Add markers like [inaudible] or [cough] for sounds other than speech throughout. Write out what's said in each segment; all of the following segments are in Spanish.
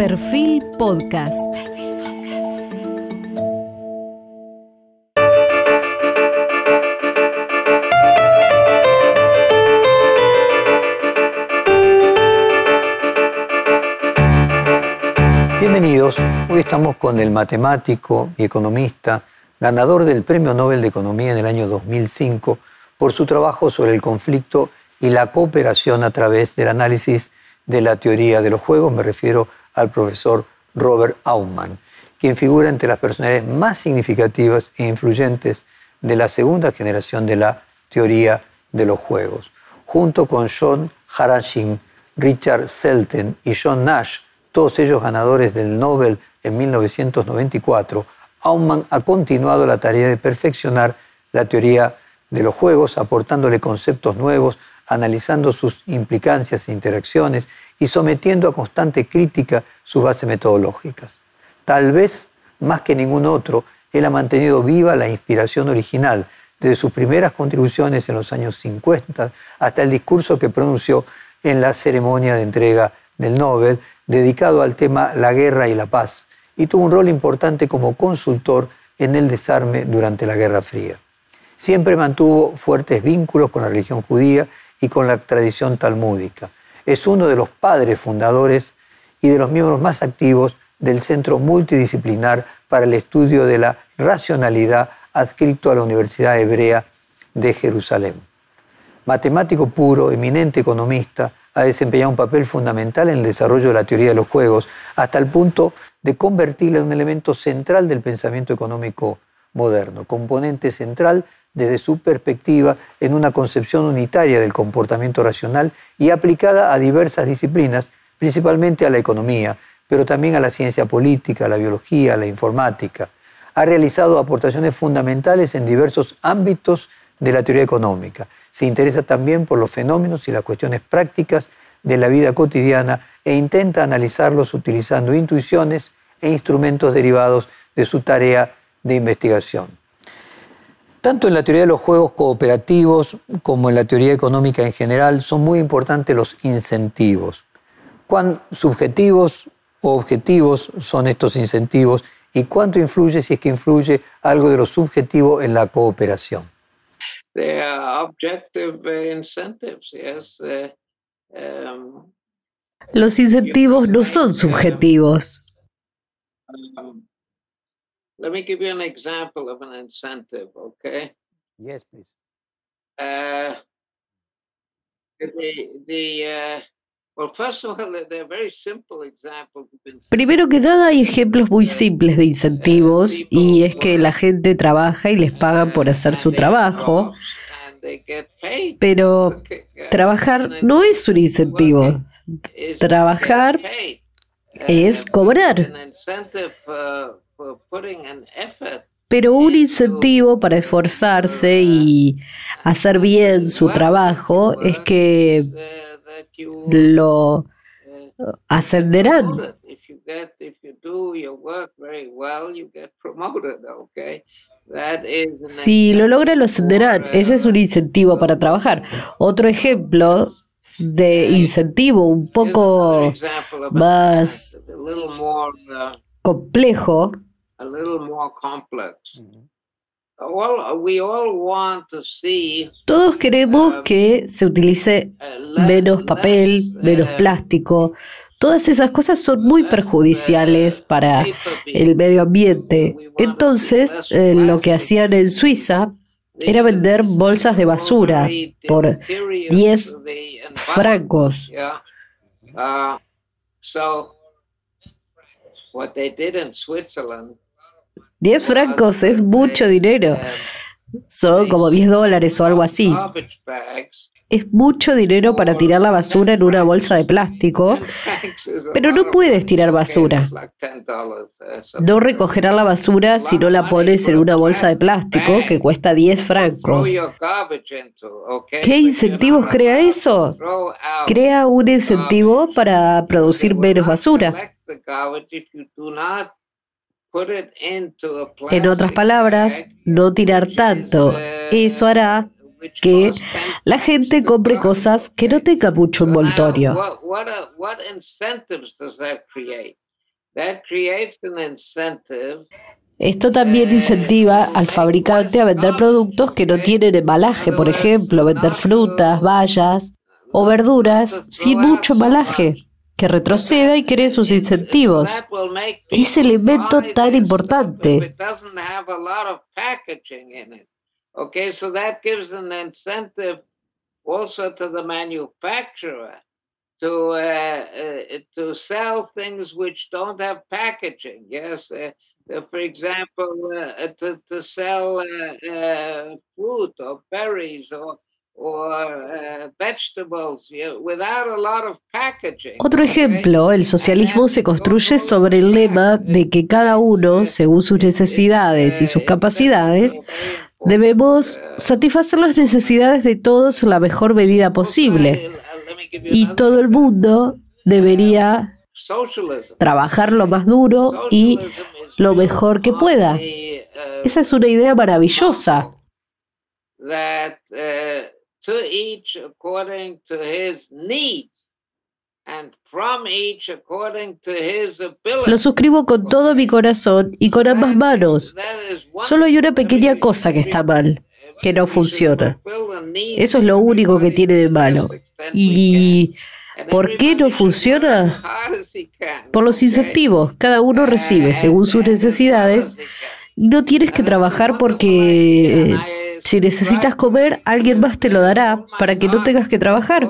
Perfil Podcast. Bienvenidos, hoy estamos con el matemático y economista, ganador del Premio Nobel de Economía en el año 2005 por su trabajo sobre el conflicto y la cooperación a través del análisis de la teoría de los juegos, me refiero al profesor Robert Aumann, quien figura entre las personalidades más significativas e influyentes de la segunda generación de la teoría de los juegos. Junto con John Harashin, Richard Selten y John Nash, todos ellos ganadores del Nobel en 1994, Aumann ha continuado la tarea de perfeccionar la teoría de los juegos, aportándole conceptos nuevos, analizando sus implicancias e interacciones y sometiendo a constante crítica sus bases metodológicas. Tal vez, más que ningún otro, él ha mantenido viva la inspiración original, desde sus primeras contribuciones en los años 50 hasta el discurso que pronunció en la ceremonia de entrega del Nobel, dedicado al tema la guerra y la paz, y tuvo un rol importante como consultor en el desarme durante la Guerra Fría. Siempre mantuvo fuertes vínculos con la religión judía y con la tradición talmúdica. Es uno de los padres fundadores y de los miembros más activos del Centro Multidisciplinar para el Estudio de la Racionalidad adscrito a la Universidad Hebrea de Jerusalén. Matemático puro, eminente economista, ha desempeñado un papel fundamental en el desarrollo de la teoría de los juegos, hasta el punto de convertirla en un elemento central del pensamiento económico moderno, componente central desde su perspectiva en una concepción unitaria del comportamiento racional y aplicada a diversas disciplinas, principalmente a la economía, pero también a la ciencia política, a la biología, a la informática. Ha realizado aportaciones fundamentales en diversos ámbitos de la teoría económica. Se interesa también por los fenómenos y las cuestiones prácticas de la vida cotidiana e intenta analizarlos utilizando intuiciones e instrumentos derivados de su tarea de investigación. Tanto en la teoría de los juegos cooperativos como en la teoría económica en general son muy importantes los incentivos. ¿Cuán subjetivos o objetivos son estos incentivos y cuánto influye, si es que influye, algo de lo subjetivo en la cooperación? Los incentivos no son subjetivos. Um, let me give you an example of an incentive, okay? Yes, please. Uh, the, the, uh, well, first of all, they're very simple examples. Primero que nada hay ejemplos muy simples de incentivos y es que la gente trabaja y les pagan por hacer su trabajo, pero trabajar no es un incentivo. Trabajar es cobrar. Pero un incentivo para esforzarse y hacer bien su trabajo es que lo ascenderán. Si lo logra, lo ascenderán. Ese es un incentivo para trabajar. Otro ejemplo de incentivo un poco más complejo todos queremos um, que se utilice menos papel, menos plástico. Todas esas cosas son muy perjudiciales para el medio ambiente. Entonces, eh, lo que hacían en Suiza era vender bolsas de basura por 10 francos. 10 francos es mucho dinero. Son como 10 dólares o algo así. Es mucho dinero para tirar la basura en una bolsa de plástico, pero no puedes tirar basura. No recogerás la basura si no la pones en una bolsa de plástico que cuesta 10 francos. ¿Qué incentivos crea eso? Crea un incentivo para producir menos basura. En otras palabras, no tirar tanto. Eso hará que la gente compre cosas que no tengan mucho envoltorio. Esto también incentiva al fabricante a vender productos que no tienen embalaje, por ejemplo, vender frutas, bayas o verduras sin mucho embalaje, que retroceda y cree sus incentivos. Es el tan importante. Okay, so that gives an incentive also to the manufacturer to uh, uh, to sell things which don't have packaging. Yes, uh, uh for example, uh, to to sell fruit or berries or Otro ejemplo, el socialismo se construye sobre el lema de que cada uno, según sus necesidades y sus capacidades, Debemos satisfacer las necesidades de todos en la mejor medida posible. Y todo el mundo debería trabajar lo más duro y lo mejor que pueda. Esa es una idea maravillosa. Lo suscribo con todo mi corazón y con ambas manos. Solo hay una pequeña cosa que está mal, que no funciona. Eso es lo único que tiene de malo. ¿Y por qué no funciona? Por los incentivos. Cada uno recibe según sus necesidades no tienes que trabajar porque si necesitas comer, alguien más te lo dará para que no tengas que trabajar.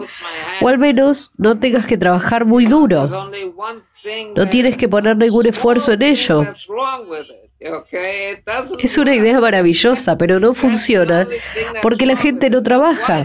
O al menos no tengas que trabajar muy duro. No tienes que poner ningún esfuerzo en ello. Es una idea maravillosa, pero no funciona porque la gente no trabaja.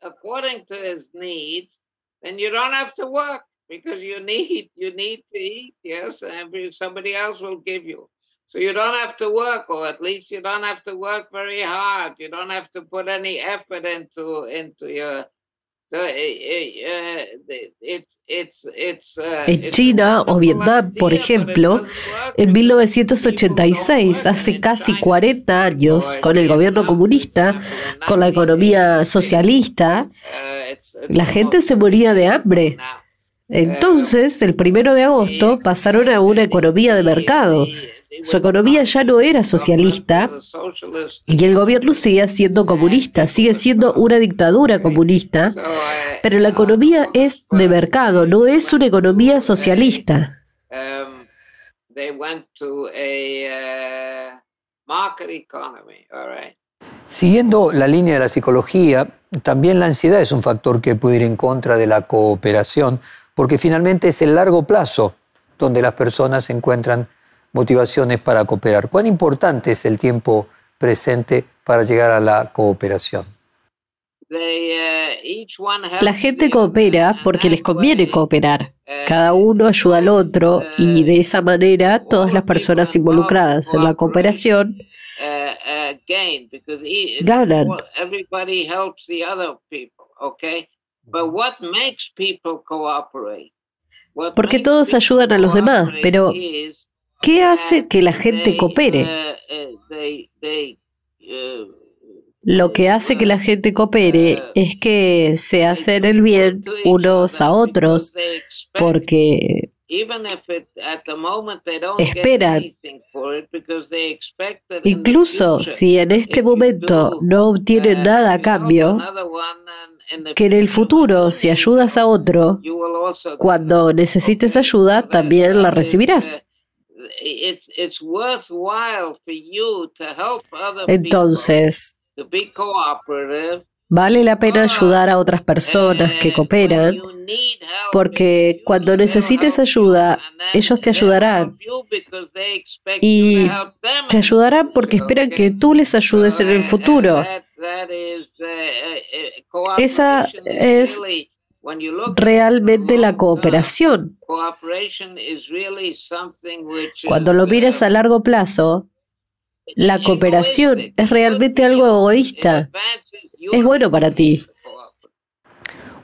according to his needs, then you don't have to work because you need you need to eat yes and somebody else will give you. So you don't have to work or at least you don't have to work very hard. You don't have to put any effort into into your en China o Vietnam, por ejemplo, en 1986, hace casi 40 años, con el gobierno comunista, con la economía socialista, la gente se moría de hambre. Entonces, el primero de agosto pasaron a una economía de mercado. Su economía ya no era socialista y el gobierno sigue siendo comunista, sigue siendo una dictadura comunista, pero la economía es de mercado, no es una economía socialista. Siguiendo la línea de la psicología, también la ansiedad es un factor que puede ir en contra de la cooperación porque finalmente es el largo plazo donde las personas encuentran motivaciones para cooperar. ¿Cuán importante es el tiempo presente para llegar a la cooperación? La gente coopera porque les conviene cooperar. Cada uno ayuda al otro y de esa manera todas las personas involucradas en la cooperación ganan. Porque todos ayudan a los demás, pero ¿qué hace que la gente coopere? Lo que hace que la gente coopere es que se hacen el bien unos a otros, porque esperan, incluso si en este momento no obtienen nada a cambio, que en el futuro, si ayudas a otro, cuando necesites ayuda, también la recibirás. Entonces, vale la pena ayudar a otras personas que cooperan, porque cuando necesites ayuda, ellos te ayudarán. Y te ayudarán porque esperan que tú les ayudes en el futuro. Esa es realmente la cooperación. Cuando lo miras a largo plazo, la cooperación es realmente algo egoísta. Es bueno para ti.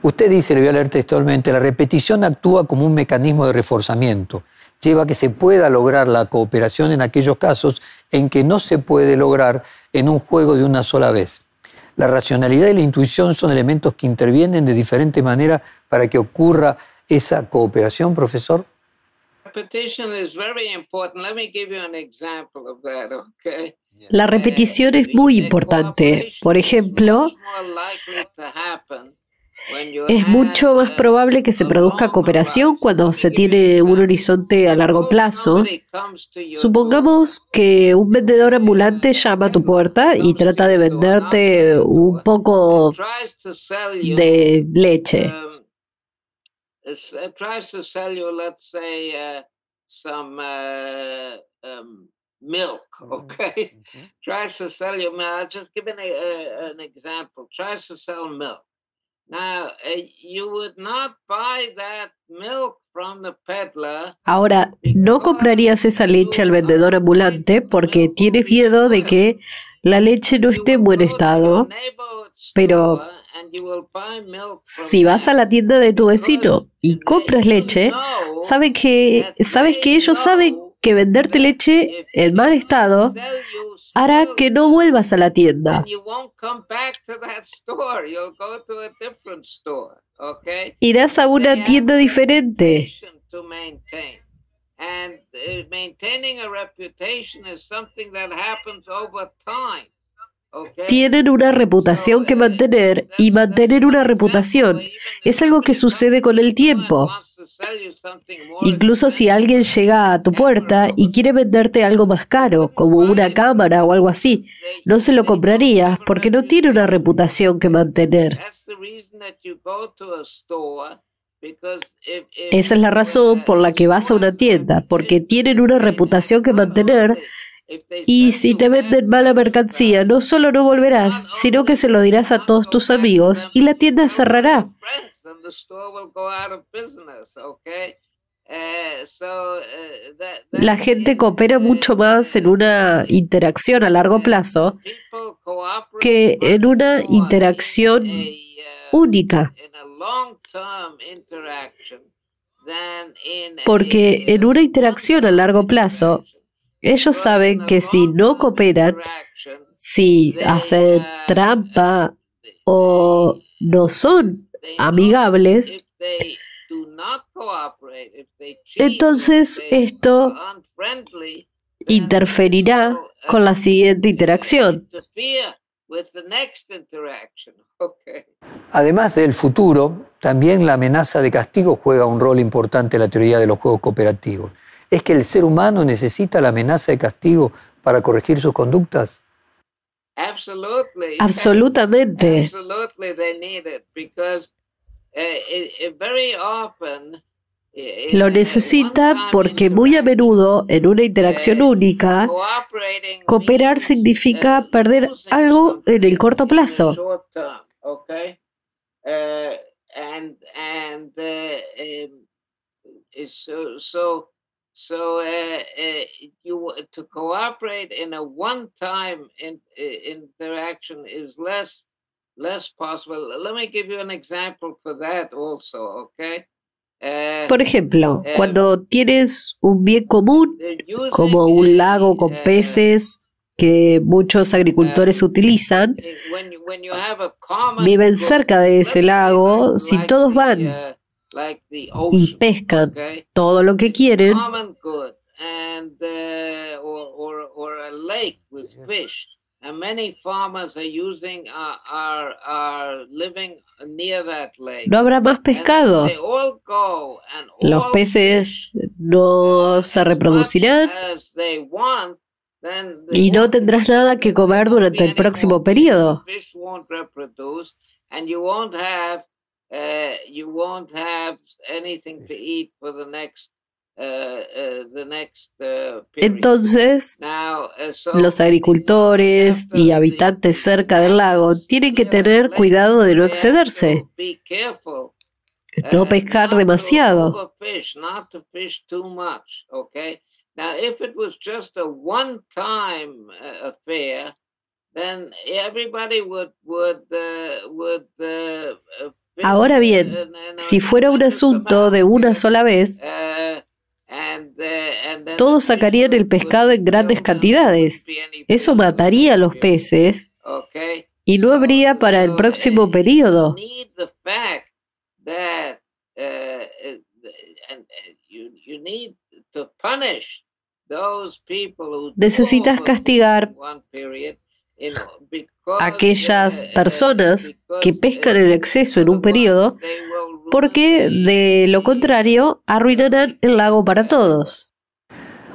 Usted dice, le voy a leer textualmente, la repetición actúa como un mecanismo de reforzamiento. Lleva a que se pueda lograr la cooperación en aquellos casos en que no se puede lograr en un juego de una sola vez. La racionalidad y la intuición son elementos que intervienen de diferente manera para que ocurra esa cooperación, profesor. La repetición es muy importante. Por ejemplo, es mucho más probable que se produzca cooperación cuando se tiene un horizonte a largo plazo. Supongamos que un vendedor ambulante llama a tu puerta y trata de venderte un poco de leche. Milk, okay? Tries to sell you milk. [laughs] Just give an, an example. Tries to sell milk. Ahora, no comprarías esa leche al vendedor ambulante porque tienes miedo de que la leche no esté en buen estado. Pero si vas a la tienda de tu vecino y compras leche, sabes que, sabes que ellos saben que venderte leche en mal estado hará que no vuelvas a la tienda. Irás a una tienda diferente. Tienen una reputación que mantener y mantener una reputación es algo que sucede con el tiempo. Incluso si alguien llega a tu puerta y quiere venderte algo más caro, como una cámara o algo así, no se lo comprarías porque no tiene una reputación que mantener. Esa es la razón por la que vas a una tienda, porque tienen una reputación que mantener y si te venden mala mercancía, no solo no volverás, sino que se lo dirás a todos tus amigos y la tienda cerrará. La gente coopera mucho más en una interacción a largo plazo que en una interacción única. Porque en una interacción a largo plazo, ellos saben que si no cooperan, si hacen trampa o no son amigables, entonces esto interferirá con la siguiente interacción. Además del futuro, también la amenaza de castigo juega un rol importante en la teoría de los juegos cooperativos. ¿Es que el ser humano necesita la amenaza de castigo para corregir sus conductas? Absolutamente. Lo necesita porque muy a menudo en una interacción única, cooperar significa perder algo en el corto plazo. Okay, and and so uh, uh, you to cooperate in a one-time in, interaction is less less possible. Let me give you an example for that also, okay? Uh, Por ejemplo, uh, cuando tienes un bien común, como un lago con uh, peces que muchos agricultores utilizan, viven cerca de ese lago, si todos van y pescan todo lo que quieren, no habrá más pescado. Los peces no se reproducirán y no tendrás nada que comer durante el próximo periodo. Entonces, los agricultores y habitantes cerca del lago tienen que tener cuidado de no excederse, no pescar demasiado. Now, if it was just a one-time uh, affair, then everybody would would uh, would uh, Ahora bien, si fuera un asunto de una sola vez, todos sacarían el pescado en grandes cantidades. Eso mataría a los peces y no habría para el próximo periodo. Necesitas castigar a aquellas personas que pescan en exceso en un periodo porque de lo contrario arruinarán el lago para todos.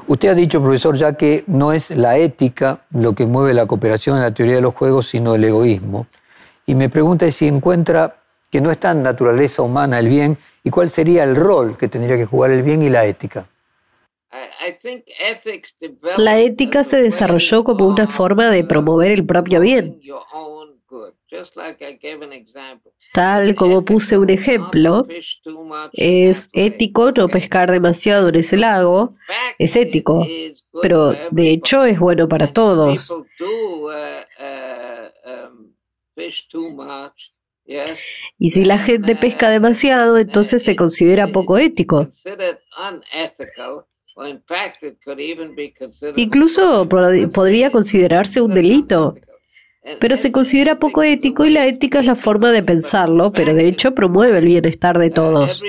Usted ha dicho, profesor, ya que no es la ética lo que mueve la cooperación en la teoría de los juegos, sino el egoísmo. Y me pregunta si encuentra que no está en naturaleza humana el bien y cuál sería el rol que tendría que jugar el bien y la ética. La ética se desarrolló como una forma de promover el propio bien. Tal como puse un ejemplo, es ético no pescar demasiado en ese lago, es ético, pero de hecho es bueno para todos. Y si la gente pesca demasiado, entonces se considera poco ético. Incluso podría considerarse un delito. Pero se considera poco ético y la ética es la forma de pensarlo, pero de hecho promueve el bienestar de todos.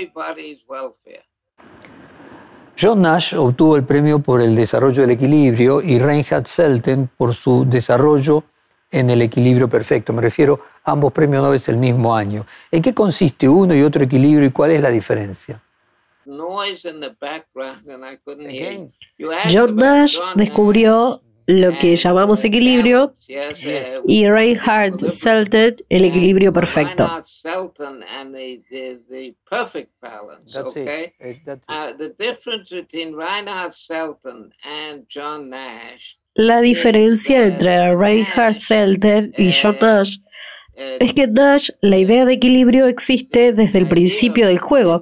John Nash obtuvo el premio por el desarrollo del equilibrio y Reinhard Selten por su desarrollo en el equilibrio perfecto. Me refiero a ambos premios Nobel el mismo año. ¿En qué consiste uno y otro equilibrio y cuál es la diferencia? John Nash descubrió lo que llamamos equilibrio y Reinhard Selten el equilibrio perfecto. La diferencia entre Reinhard Selten y John Nash es que Nash la idea de equilibrio existe desde el principio del juego.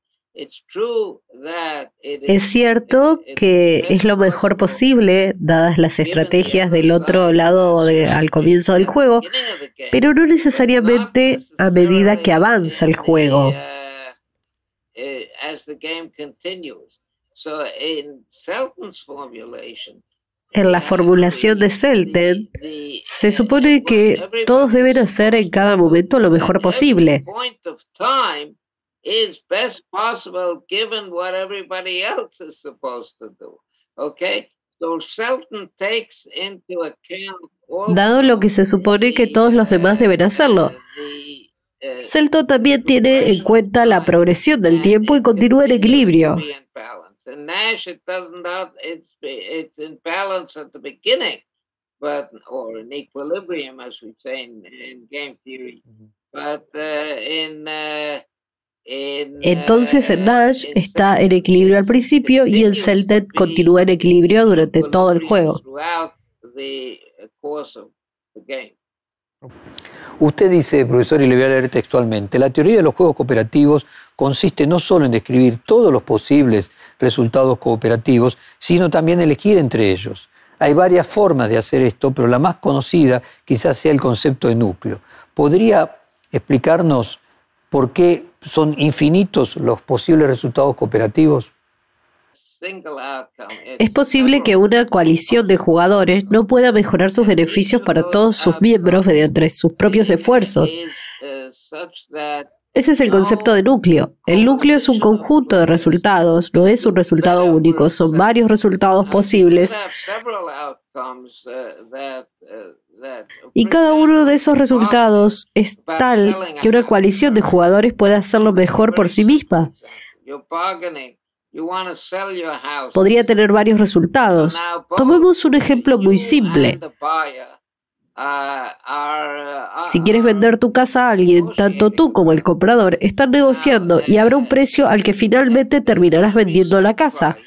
Uh. Es cierto que es lo mejor posible, dadas las estrategias del otro lado al comienzo del juego, pero no necesariamente a medida que avanza el juego. En la formulación de Selten, se supone que todos deben hacer en cada momento lo mejor posible is best possible given what everybody else is supposed to do. Okay? So Selton takes into account Dado lo que se supone que todos los demás deben hacerlo. Selton también tiene en cuenta la progresión del tiempo y continúa en equilibrio. In Nash, it doesn't not, it's, it's in balance at the beginning, but or in entonces en Nash está en equilibrio al principio y en Celted continúa en equilibrio durante todo el juego. Usted dice, profesor, y le voy a leer textualmente, la teoría de los juegos cooperativos consiste no solo en describir todos los posibles resultados cooperativos, sino también elegir entre ellos. Hay varias formas de hacer esto, pero la más conocida quizás sea el concepto de núcleo. ¿Podría explicarnos por qué son infinitos los posibles resultados cooperativos? Es posible que una coalición de jugadores no pueda mejorar sus beneficios para todos sus miembros mediante sus propios esfuerzos. Ese es el concepto de núcleo. El núcleo es un conjunto de resultados, no es un resultado único, son varios resultados posibles. Y cada uno de esos resultados es tal que una coalición de jugadores puede hacerlo mejor por sí misma. Podría tener varios resultados. Tomemos un ejemplo muy simple. Si quieres vender tu casa a alguien, tanto tú como el comprador están negociando y habrá un precio al que finalmente terminarás vendiendo la casa.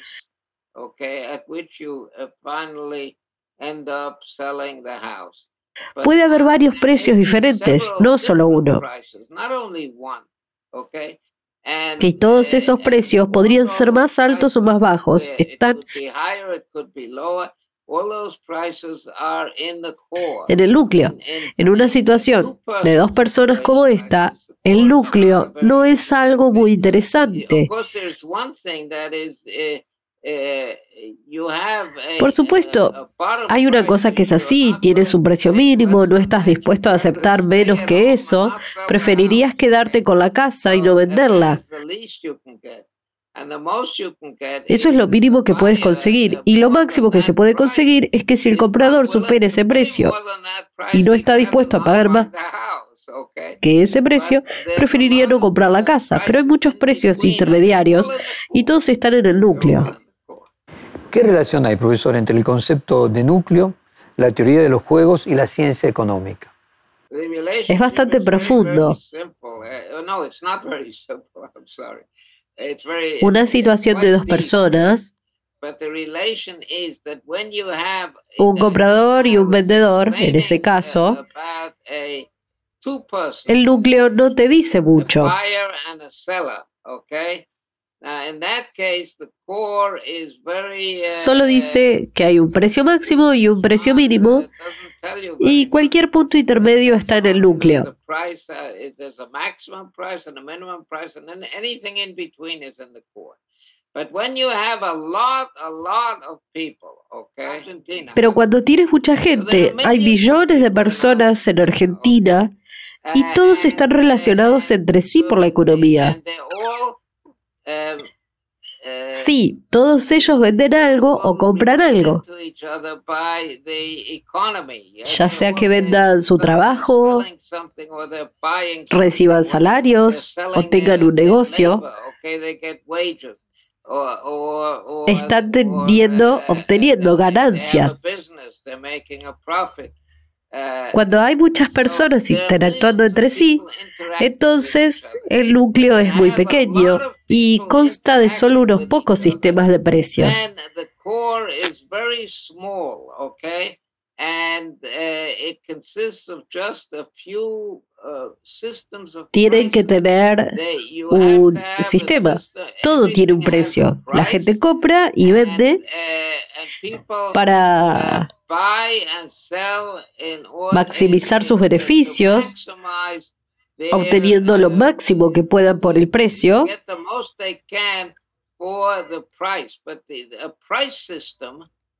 Puede haber varios precios diferentes, no solo uno. Que todos esos precios podrían ser más altos o más bajos. Están en el núcleo. En una situación de dos personas como esta, el núcleo no es algo muy interesante. Por supuesto, hay una cosa que es así, tienes un precio mínimo, no estás dispuesto a aceptar menos que eso, preferirías quedarte con la casa y no venderla. Eso es lo mínimo que puedes conseguir. Y lo máximo que se puede conseguir es que si el comprador supere ese precio y no está dispuesto a pagar más que ese precio, preferiría no comprar la casa. Pero hay muchos precios intermediarios y todos están en el núcleo. ¿Qué relación hay, profesor, entre el concepto de núcleo, la teoría de los juegos y la ciencia económica? Es bastante profundo. Una situación de dos personas, un comprador y un vendedor, en ese caso, el núcleo no te dice mucho. Solo dice que hay un precio máximo y un precio mínimo y cualquier punto intermedio está en el núcleo. Pero cuando tienes mucha gente, hay millones de personas en Argentina y todos están relacionados entre sí por la economía. Em, eh, sí, todos ellos venden algo o compran algo. Ya sea que vendan su trabajo, reciban salarios o tengan un negocio, están teniendo, uh, obteniendo ganancias. Cuando hay muchas personas interactuando entre sí, entonces el núcleo es muy pequeño y consta de solo unos pocos sistemas de precios. Tienen que tener un sistema. Todo tiene un precio. La gente compra y vende uh, para maximizar sus beneficios, obteniendo lo máximo que puedan por el precio,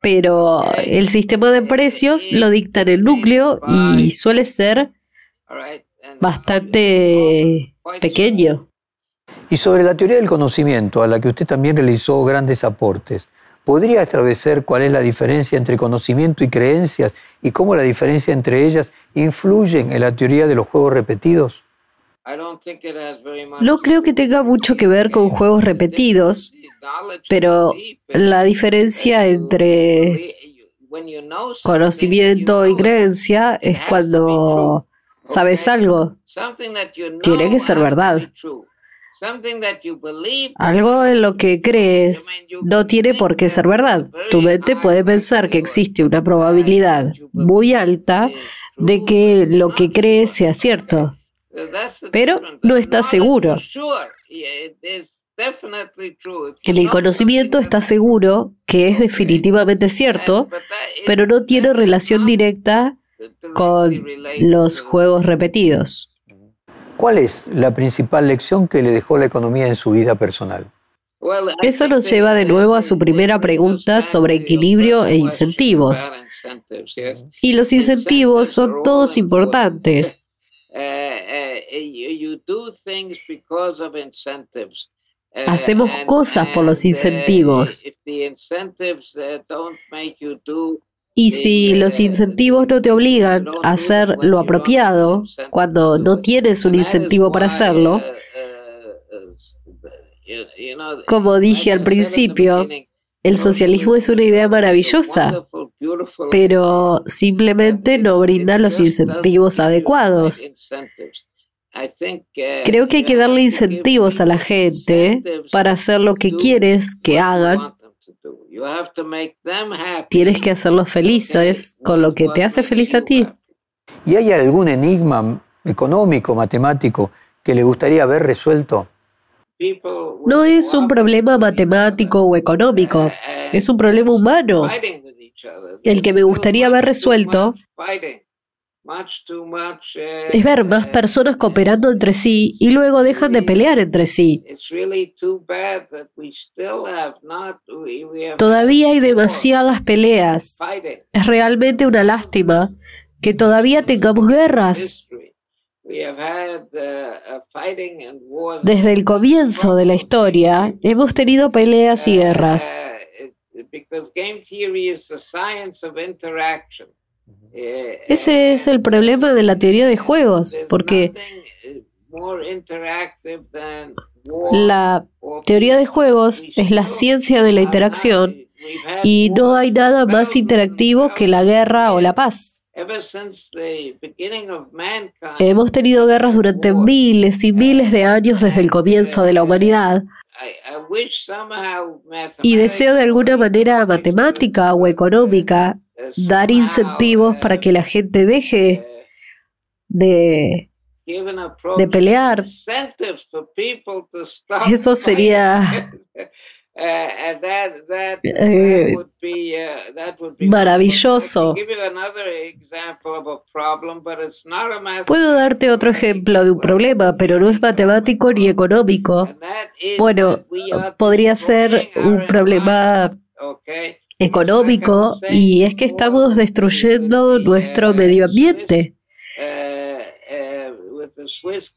pero el sistema de precios lo dicta en el núcleo y suele ser bastante pequeño. Y sobre la teoría del conocimiento, a la que usted también realizó grandes aportes, ¿podría establecer cuál es la diferencia entre conocimiento y creencias y cómo la diferencia entre ellas influye en la teoría de los juegos repetidos? No creo que tenga mucho que ver con juegos repetidos, pero la diferencia entre conocimiento y creencia es cuando sabes algo. Tiene que ser verdad. Algo en lo que crees no tiene por qué ser verdad. Tu mente puede pensar que existe una probabilidad muy alta de que lo que crees sea cierto, pero no estás seguro. En el conocimiento está seguro que es definitivamente cierto, pero no tiene relación directa con los juegos repetidos. ¿Cuál es la principal lección que le dejó la economía en su vida personal? Eso nos lleva de nuevo a su primera pregunta sobre equilibrio e incentivos. Y los incentivos son todos importantes. Hacemos cosas por los incentivos. Y si los incentivos no te obligan a hacer lo apropiado, cuando no tienes un incentivo para hacerlo, como dije al principio, el socialismo es una idea maravillosa, pero simplemente no brinda los incentivos adecuados. Creo que hay que darle incentivos a la gente para hacer lo que quieres que hagan. Tienes que hacerlos felices con lo que te hace feliz a ti. ¿Y hay algún enigma económico, matemático, que le gustaría ver resuelto? No es un problema matemático o económico, es un problema humano. El que me gustaría ver resuelto es ver más personas cooperando entre sí y luego dejan de pelear entre sí. Todavía hay demasiadas peleas. Es realmente una lástima que todavía tengamos guerras. Desde el comienzo de la historia hemos tenido peleas y guerras. Ese es el problema de la teoría de juegos, porque la teoría de juegos es la ciencia de la interacción y no hay nada más interactivo que la guerra o la paz. Hemos tenido guerras durante miles y miles de años desde el comienzo de la humanidad. Y deseo de alguna manera matemática o económica dar incentivos para que la gente deje de, pelear. Eso sería maravilloso. Puedo darte otro ejemplo de un problema, pero no es matemático ni económico. Bueno, podría ser un problema económico y es que estamos destruyendo nuestro medio ambiente.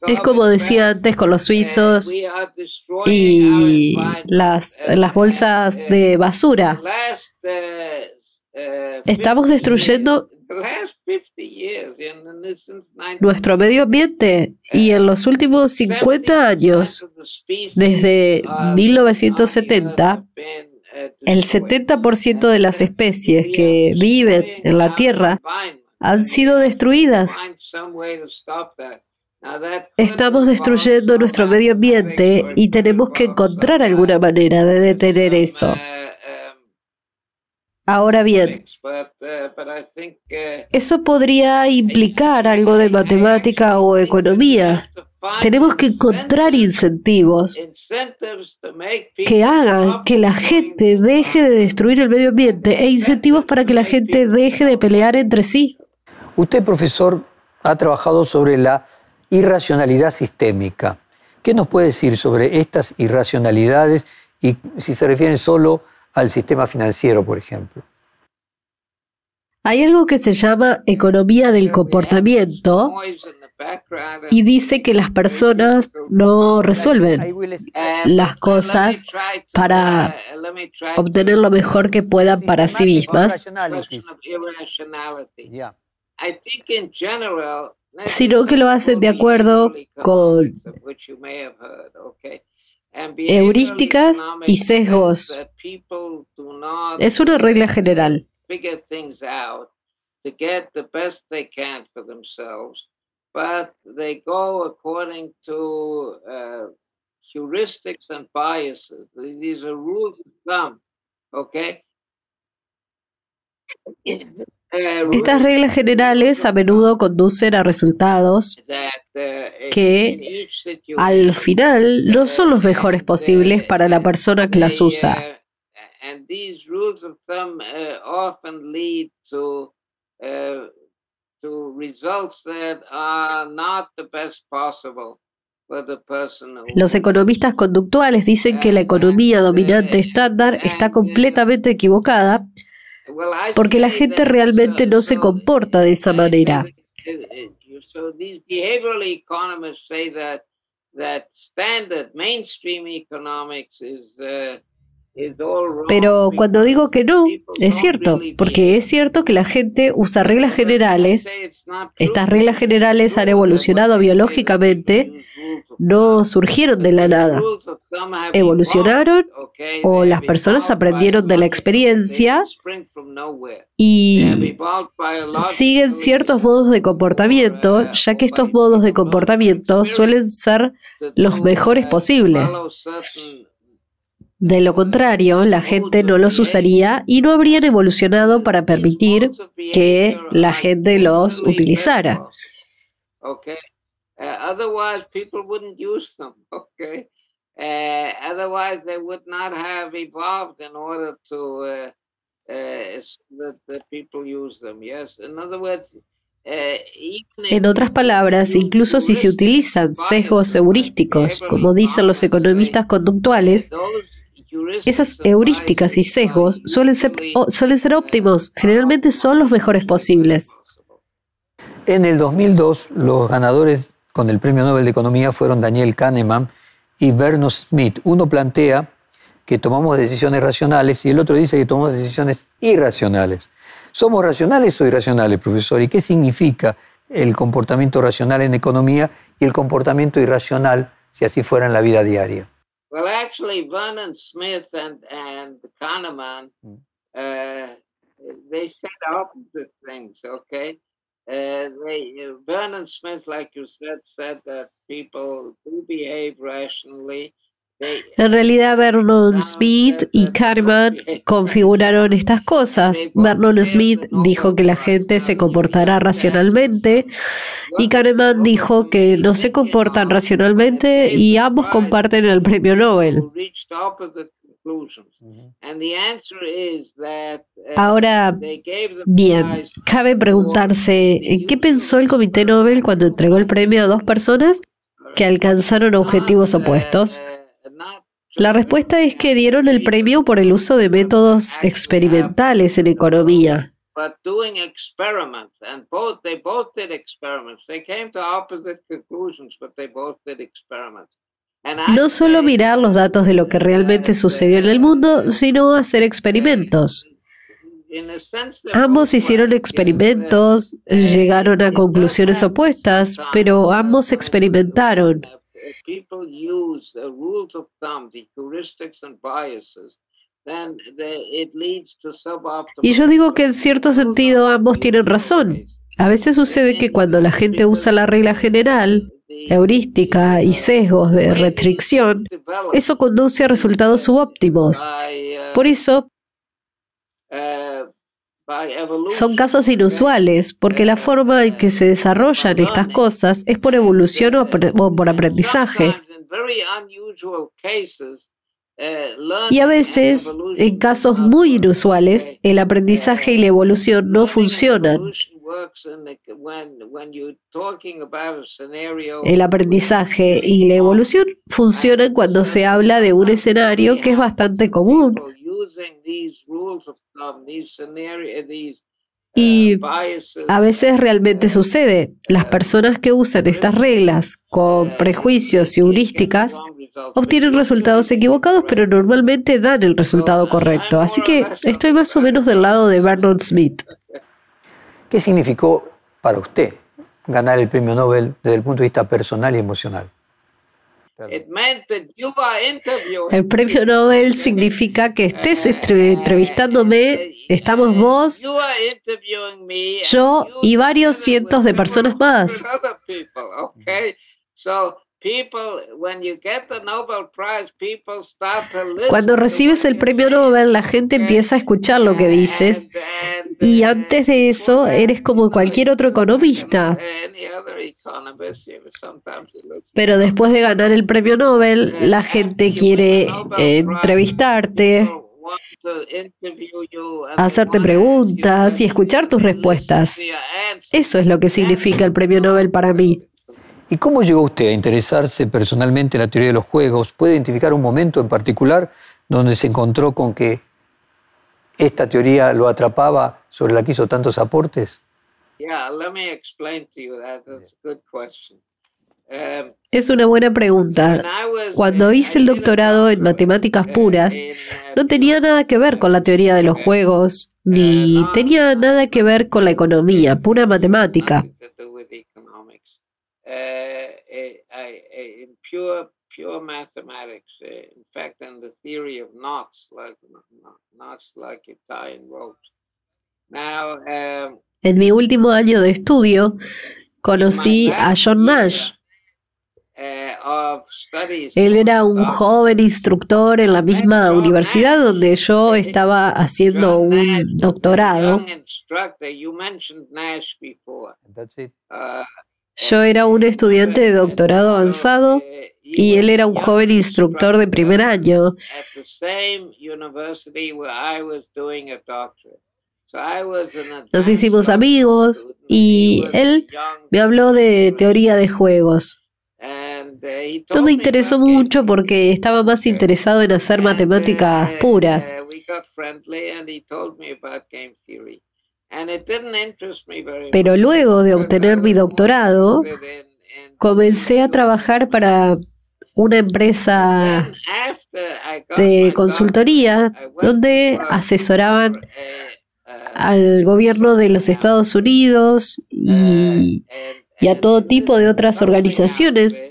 Es como decía antes con los suizos y las, las bolsas de basura. Estamos destruyendo nuestro medio ambiente y en los últimos 50 años, desde 1970, el 70% de las especies que viven en la Tierra han sido destruidas. Estamos destruyendo nuestro medio ambiente y tenemos que encontrar alguna manera de detener eso. Ahora bien, eso podría implicar algo de matemática o economía. Tenemos que encontrar incentivos que hagan que la gente deje de destruir el medio ambiente e incentivos para que la gente deje de pelear entre sí. Usted, profesor, ha trabajado sobre la irracionalidad sistémica. ¿Qué nos puede decir sobre estas irracionalidades y si se refieren solo al sistema financiero, por ejemplo? Hay algo que se llama economía del comportamiento y dice que las personas no resuelven las cosas para obtener lo mejor que puedan para sí mismas, sino que lo hacen de acuerdo con heurísticas y sesgos. Es una regla general. But they go according to uh, heuristics and biases. These are rules of thumb, okay? [coughs] Estas reglas generales a menudo conducen a resultados que al final no son los mejores posibles para la persona que las usa. Los economistas conductuales dicen que la economía dominante estándar está completamente equivocada porque la gente realmente no se comporta de esa manera. Pero cuando digo que no, es cierto, porque es cierto que la gente usa reglas generales. Estas reglas generales han evolucionado biológicamente no surgieron de la nada. Evolucionaron o las personas aprendieron de la experiencia y siguen ciertos modos de comportamiento, ya que estos modos de comportamiento suelen ser los mejores posibles. De lo contrario, la gente no los usaría y no habrían evolucionado para permitir que la gente los utilizara. [laughs] En otras palabras, incluso si se utilizan sesgos heurísticos, como dicen los economistas conductuales, esas heurísticas y sesgos suelen ser, óptimos, generalmente son los mejores posibles. En el 2002, los ganadores con el Premio Nobel de Economía fueron Daniel Kahneman y Bernard Smith. Uno plantea que tomamos decisiones racionales y el otro dice que tomamos decisiones irracionales. ¿Somos racionales o irracionales, profesor? ¿Y qué significa el comportamiento racional en economía y el comportamiento irracional si así fuera en la vida diaria? Well, actually, Vernon Smith and, and Kahneman, mm. uh, they said opposite things, okay? Uh, they, uh, Vernon Smith, like you said, said that people do behave rationally En realidad, Vernon Smith y Kahneman configuraron estas cosas. Vernon Smith dijo que la gente se comportará racionalmente y Kahneman dijo que no se comportan racionalmente y ambos comparten el premio Nobel. Ahora, bien, cabe preguntarse, ¿qué pensó el Comité Nobel cuando entregó el premio a dos personas que alcanzaron objetivos opuestos? La respuesta es que dieron el premio por el uso de métodos experimentales en economía. No solo mirar los datos de lo que realmente sucedió en el mundo, sino hacer experimentos. Ambos hicieron experimentos, llegaron a conclusiones opuestas, pero ambos experimentaron. Y yo digo que en cierto sentido ambos tienen razón. A veces sucede que cuando la gente usa la regla general, heurística y sesgos de restricción, eso conduce a resultados subóptimos. Uh, Por eso, son casos inusuales porque la forma en que se desarrollan estas cosas es por evolución o por aprendizaje. Y a veces, en casos muy inusuales, el aprendizaje y la evolución no funcionan. El aprendizaje y la evolución funcionan cuando se habla de un escenario que es bastante común. Y uh, a veces realmente sucede. Las personas que usan estas reglas con prejuicios y heurísticas obtienen resultados equivocados, pero normalmente dan el resultado correcto. Así que estoy más o menos del lado de Vernon Smith. ¿Qué significó para usted ganar el premio Nobel desde el punto de vista personal y emocional? El premio Nobel significa que estés entrevistándome, estamos vos, yo y varios cientos de personas más. Cuando recibes el premio Nobel, la gente empieza a escuchar lo que dices y antes de eso eres como cualquier otro economista. Pero después de ganar el premio Nobel, la gente quiere eh, entrevistarte, hacerte preguntas y escuchar tus respuestas. Eso es lo que significa el premio Nobel para mí. ¿Y cómo llegó usted a interesarse personalmente en la teoría de los juegos? ¿Puede identificar un momento en particular donde se encontró con que esta teoría lo atrapaba sobre la que hizo tantos aportes? Es una buena pregunta. Cuando hice el doctorado en matemáticas puras, no tenía nada que ver con la teoría de los juegos, ni tenía nada que ver con la economía, pura matemática. Uh, in pure pure mathematics. Uh, in fact, in the theory of knots, like knots like Italian ropes. Now, um, en mi último año de estudio, conocí a John Nash. Él era un joven instructor en la misma universidad donde yo estaba haciendo un doctorado. Yo era un estudiante de doctorado avanzado y él era un joven instructor de primer año. Nos hicimos amigos y él me habló de teoría de juegos. No me interesó mucho porque estaba más interesado en hacer matemáticas puras. Pero luego de obtener mi doctorado, comencé a trabajar para una empresa de consultoría donde asesoraban al gobierno de los Estados Unidos y, a todo tipo de otras organizaciones,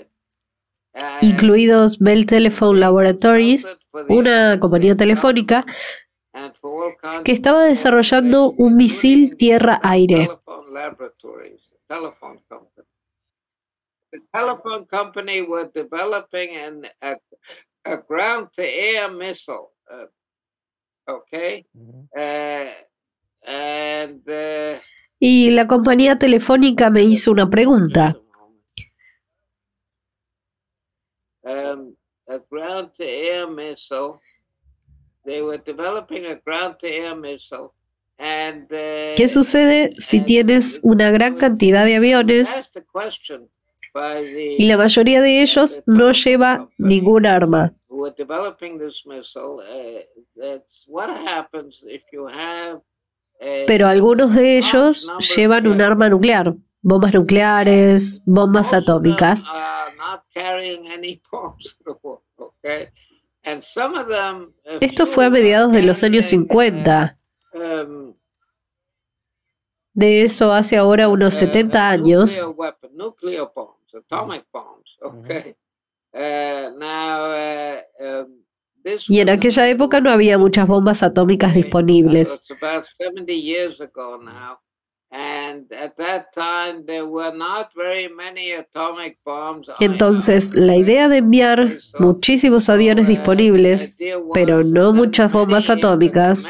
incluidos Bell Telephone Laboratories, una compañía telefónica que estaba desarrollando un misil tierra-aire. The telephone company was developing an, a, a ground to air missile. Uh, uh, and, uh, y la compañía telefónica me hizo una pregunta. Um, a ground to air missile ¿Qué sucede si tienes una gran cantidad de aviones y la mayoría de ellos no lleva ningún arma? Pero algunos de ellos llevan un arma nuclear, bombas nucleares, bombas atómicas. [laughs] Esto fue a mediados de los años 50. Um, de eso hace ahora unos 70 uh, años. Y en aquella época no había muchas bombas atómicas disponibles. Entonces, la idea de enviar muchísimos aviones uh, disponibles, pero no muchas bombas atómicas,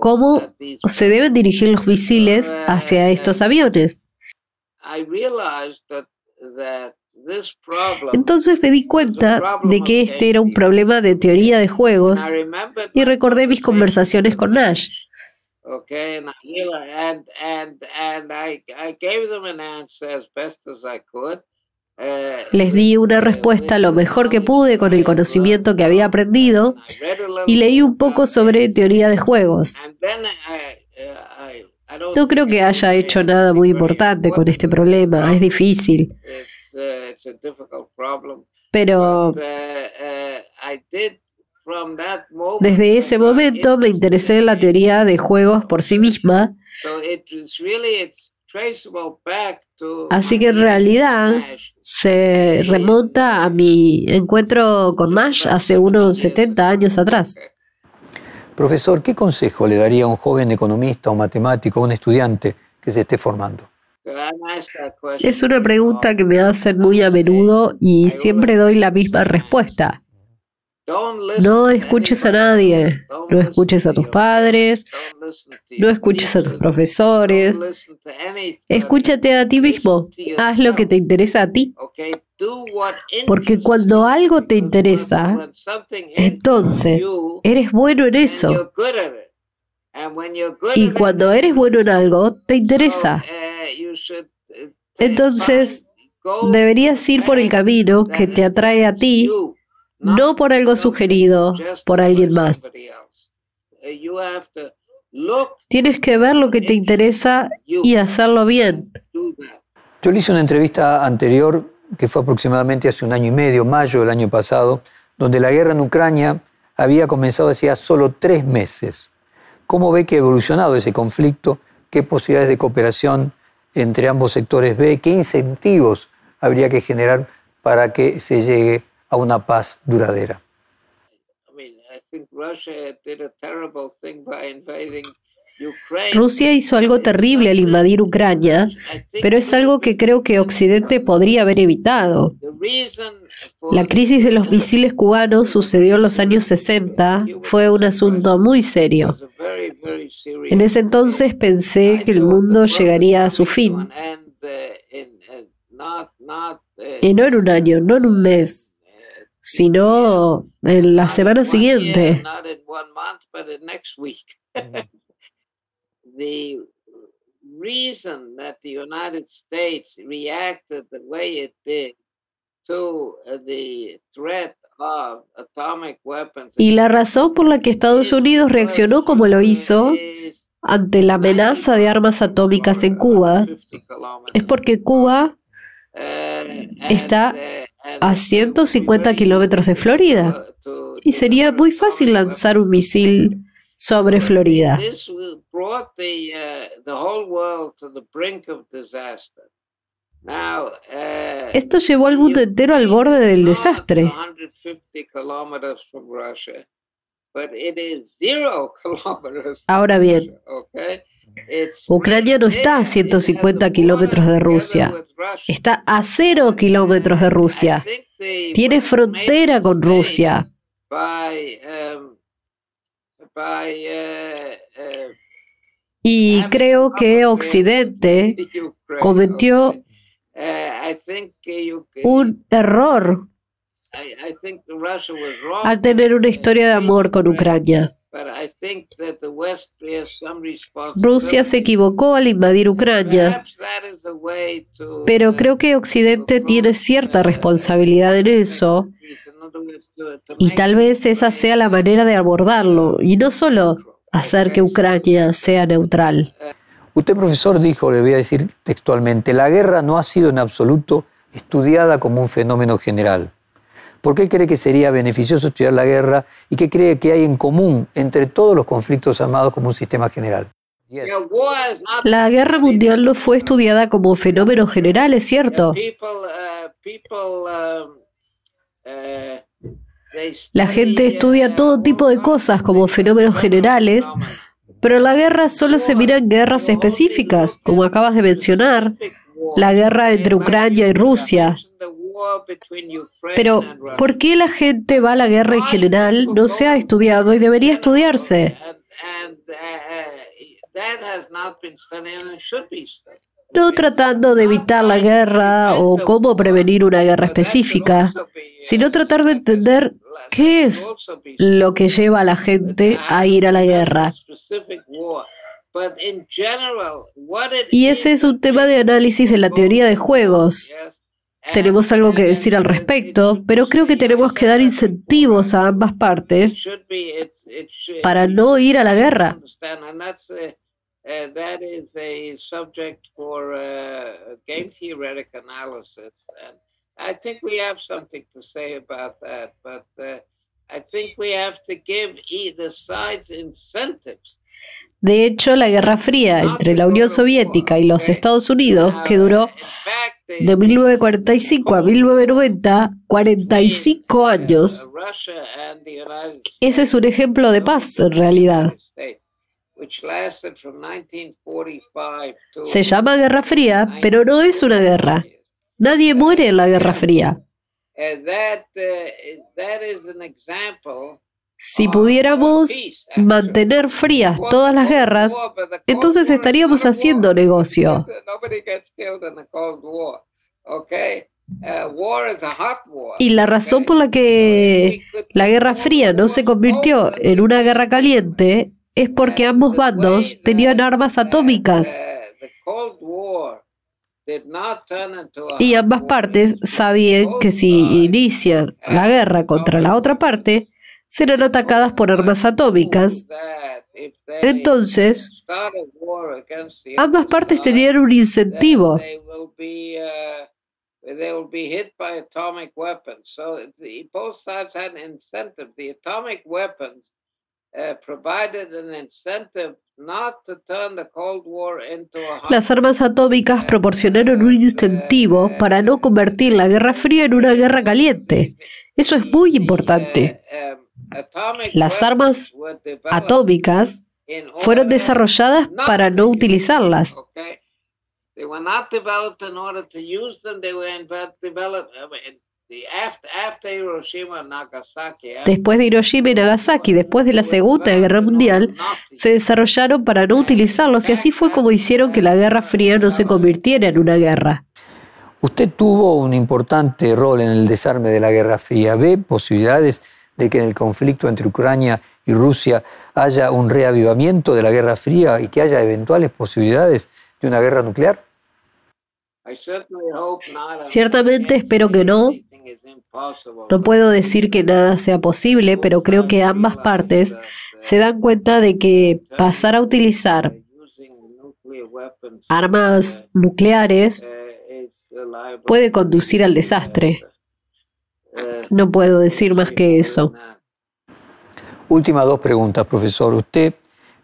¿Cómo se deben dirigir los misiles hacia estos aviones? Entonces me di cuenta de que este era un problema de teoría de juegos y recordé mis conversaciones con Nash. Les di una respuesta lo mejor que pude con el conocimiento que había aprendido y leí un poco sobre teoría de juegos. No creo que haya hecho nada muy importante con este problema, es difícil. Pero desde ese momento me interesé en la teoría de juegos por sí misma. Así que en realidad se remonta a mi encuentro con Nash hace unos 70 años atrás. Profesor, ¿qué consejo le daría a un joven economista o matemático, un estudiante que se esté formando? Es una pregunta que me hacen muy a menudo y siempre doy la misma respuesta. No escuches a nadie, no escuches a tus padres, no escuches a tus profesores, escúchate a ti mismo, haz lo que te interesa a ti. Porque cuando algo te interesa, entonces eres bueno en eso. Y cuando eres bueno en algo, te interesa. Entonces, deberías ir por el camino que te atrae a ti, no por algo sugerido por alguien más. Tienes que ver lo que te interesa y hacerlo bien. Yo le hice una entrevista anterior, que fue aproximadamente hace un año y medio, mayo del año pasado, donde la guerra en Ucrania había comenzado hacía solo tres meses. ¿Cómo ve que ha evolucionado ese conflicto? ¿Qué posibilidades de cooperación entre ambos sectores ve? ¿Qué incentivos habría que generar para que se llegue a una paz duradera? Rusia hizo algo terrible al invadir Ucrania, pero es algo que creo que Occidente podría haber evitado. La crisis de los misiles cubanos sucedió en los años 60, fue un asunto muy serio. En ese entonces pensé que el mundo llegaría a su fin. Y no en un año, no en un mes, sino en la semana siguiente. The reason that the United States reacted the way it did to the threat of atomic weapons. Y la razón por la que Estados Unidos reaccionó como lo hizo ante la amenaza de armas atómicas en Cuba es porque Cuba está uh, a 150 kilómetros de Florida y sería muy fácil lanzar un misil sobre Florida. Esto llevó al mundo entero al borde del desastre. [laughs] Ahora bien, Ucrania no está a 150 kilómetros de Rusia, está a cero kilómetros de Rusia, tiene frontera con Rusia. Y creo que Occidente cometió un error al tener una historia de amor con Ucrania. Rusia se equivocó al invadir Ucrania, pero creo que Occidente tiene cierta responsabilidad en eso y tal vez esa sea la manera de abordarlo, y no solo hacer que Ucrania sea neutral. Usted, profesor, dijo, le voy a decir textualmente, la guerra no ha sido en absoluto estudiada como un fenómeno general. ¿Por qué cree que sería beneficioso estudiar la guerra y qué cree que hay en común entre todos los conflictos armados como un sistema general? La guerra mundial no fue estudiada como fenómeno general, es cierto. La gente estudia todo tipo de cosas como fenómenos generales, pero la guerra solo se mira en guerras específicas, como acabas de mencionar, la guerra entre Ucrania y Rusia. Pero, ¿por qué la gente va a la guerra en general? No se ha estudiado y debería estudiarse no tratando de evitar la guerra o cómo prevenir una guerra específica, sino tratar de entender qué es lo que lleva a la gente a ir a la guerra. Y ese es un tema de análisis de la teoría de juegos. Tenemos algo que decir al respecto, pero creo que tenemos que dar incentivos a ambas partes para no ir a la guerra. Uh, that is a subject for uh, game theoretic analysis. And I think we have something to say about that, but uh, I think we have to give either sides incentives. De hecho, la Guerra Fría entre la Unión Soviética y los Estados Unidos, que duró de 1945 a 1990, 45 años, ese es un ejemplo de paz en realidad. Se llama Guerra Fría, pero no es una guerra. Nadie muere en la Guerra Fría. Uh, si pudiéramos mantener frías todas las guerras, entonces estaríamos haciendo negocio. [laughs] Y la razón por la que la Guerra Fría no se convirtió en una guerra caliente es porque ambos bandos tenían armas atómicas. Y ambas partes sabían que si inician la guerra contra la otra parte, serán atacadas por armas atómicas. Entonces, ambas partes tenían un incentivo. Las armas atómicas proporcionaron un incentivo para no convertir la Guerra Fría en una guerra caliente. Eso es muy importante. Las armas atómicas fueron desarrolladas para no utilizarlas. Después de Hiroshima y Nagasaki, después de la Segunda Guerra Mundial, se desarrollaron para no utilizarlos y así fue como hicieron que la Guerra Fría no se convirtiera en una guerra. Usted tuvo un importante rol en el desarme de la Guerra Fría. ¿Ve posibilidades de que en el conflicto entre Ucrania y Rusia haya un reavivamiento de la Guerra Fría y que haya eventuales posibilidades de una guerra nuclear? Ciertamente espero que no. No puedo decir que nada sea posible, pero creo que ambas partes se dan cuenta de que pasar a utilizar armas nucleares puede conducir al desastre. No puedo decir más que eso. Últimas dos preguntas, profesor. Usted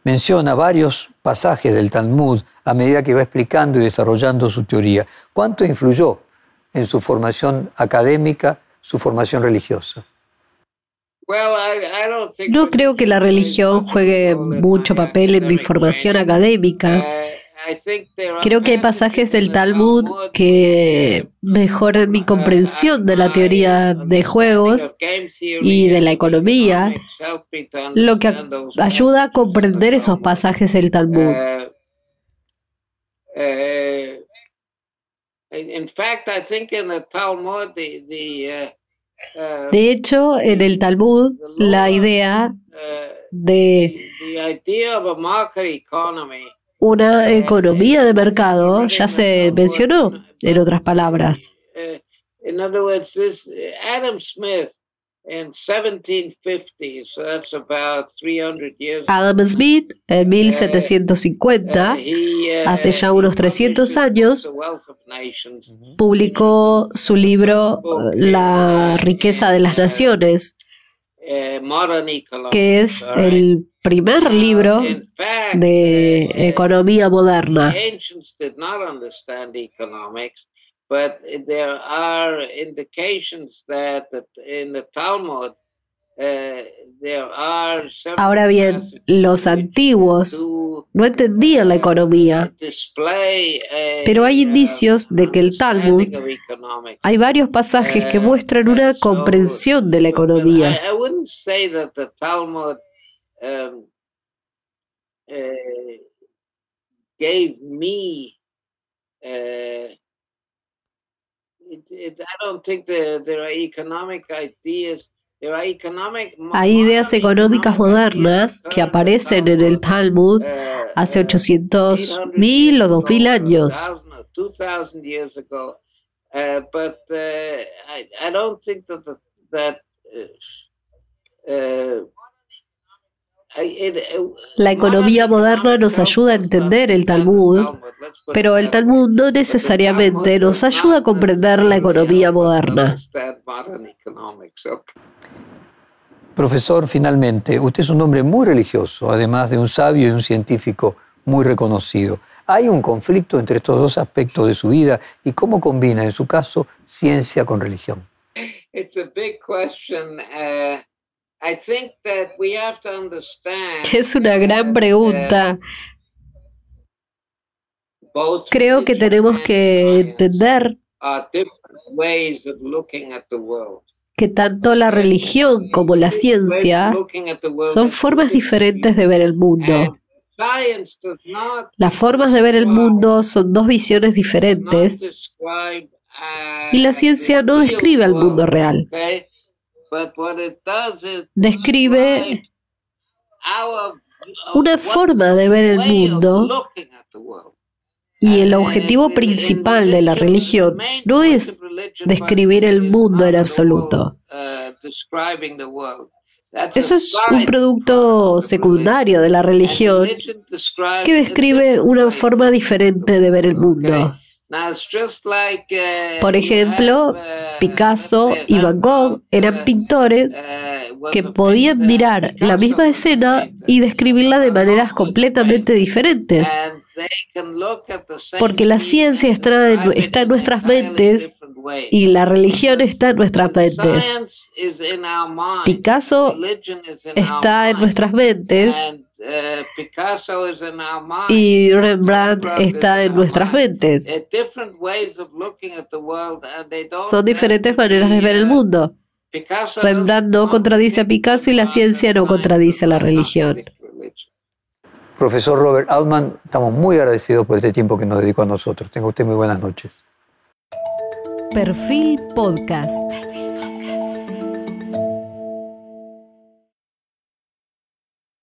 menciona varios pasajes del Talmud a medida que va explicando y desarrollando su teoría. ¿Cuánto influyó en su formación académica, su formación religiosa? No creo que la religión juegue mucho papel en mi formación académica. Creo que hay pasajes del Talmud que mejoran mi comprensión de la teoría de juegos y de la economía, lo que ayuda a comprender esos pasajes del Talmud. De hecho, en el Talmud, la idea de una economía de mercado ya se mencionó, en otras palabras. Adam Smith en 1750, hace ya unos 300 años, publicó su libro La riqueza de las naciones, que es el primer libro de economía moderna. Ahora bien, los antiguos no entendían la economía, pero hay indicios de que el Talmud, hay varios pasajes que muestran una comprensión de la economía. Um, uh, gave me uh, hay ideas económicas modernas que aparecen en el Talmud uh, hace 800 mil o 2000 años. But I don't think that that la economía moderna nos ayuda a entender el Talmud, pero el Talmud no necesariamente nos ayuda a comprender la economía moderna. Profesor, finalmente, usted es un hombre muy religioso, además de un sabio y un científico muy reconocido. ¿Hay un conflicto entre estos dos aspectos de su vida y cómo combina, en su caso, ciencia con religión? [laughs] Es una gran pregunta. Creo que tenemos que entender que tanto la religión como la ciencia son formas diferentes de ver el mundo. Las formas de ver el mundo son dos visiones diferentes y la ciencia no describe el mundo real describe una forma de ver el mundo y el objetivo principal de la religión no es describir el mundo en absoluto. Eso es un producto secundario de la religión que describe una forma diferente de ver el mundo. Por ejemplo, Picasso y Van Gogh eran pintores que podían mirar la misma escena y describirla de maneras completamente diferentes, porque la ciencia está en, está en nuestras mentes y la religión está en nuestras mentes. Picasso está en nuestras mentes y Rembrandt está en nuestras mentes. Son diferentes maneras de ver el mundo. Rembrandt no contradice a Picasso y la ciencia no contradice a la religión. Profesor Robert Altman, estamos muy agradecidos por este tiempo que nos dedicó a nosotros. Tenga usted muy buenas noches. Perfil Podcast.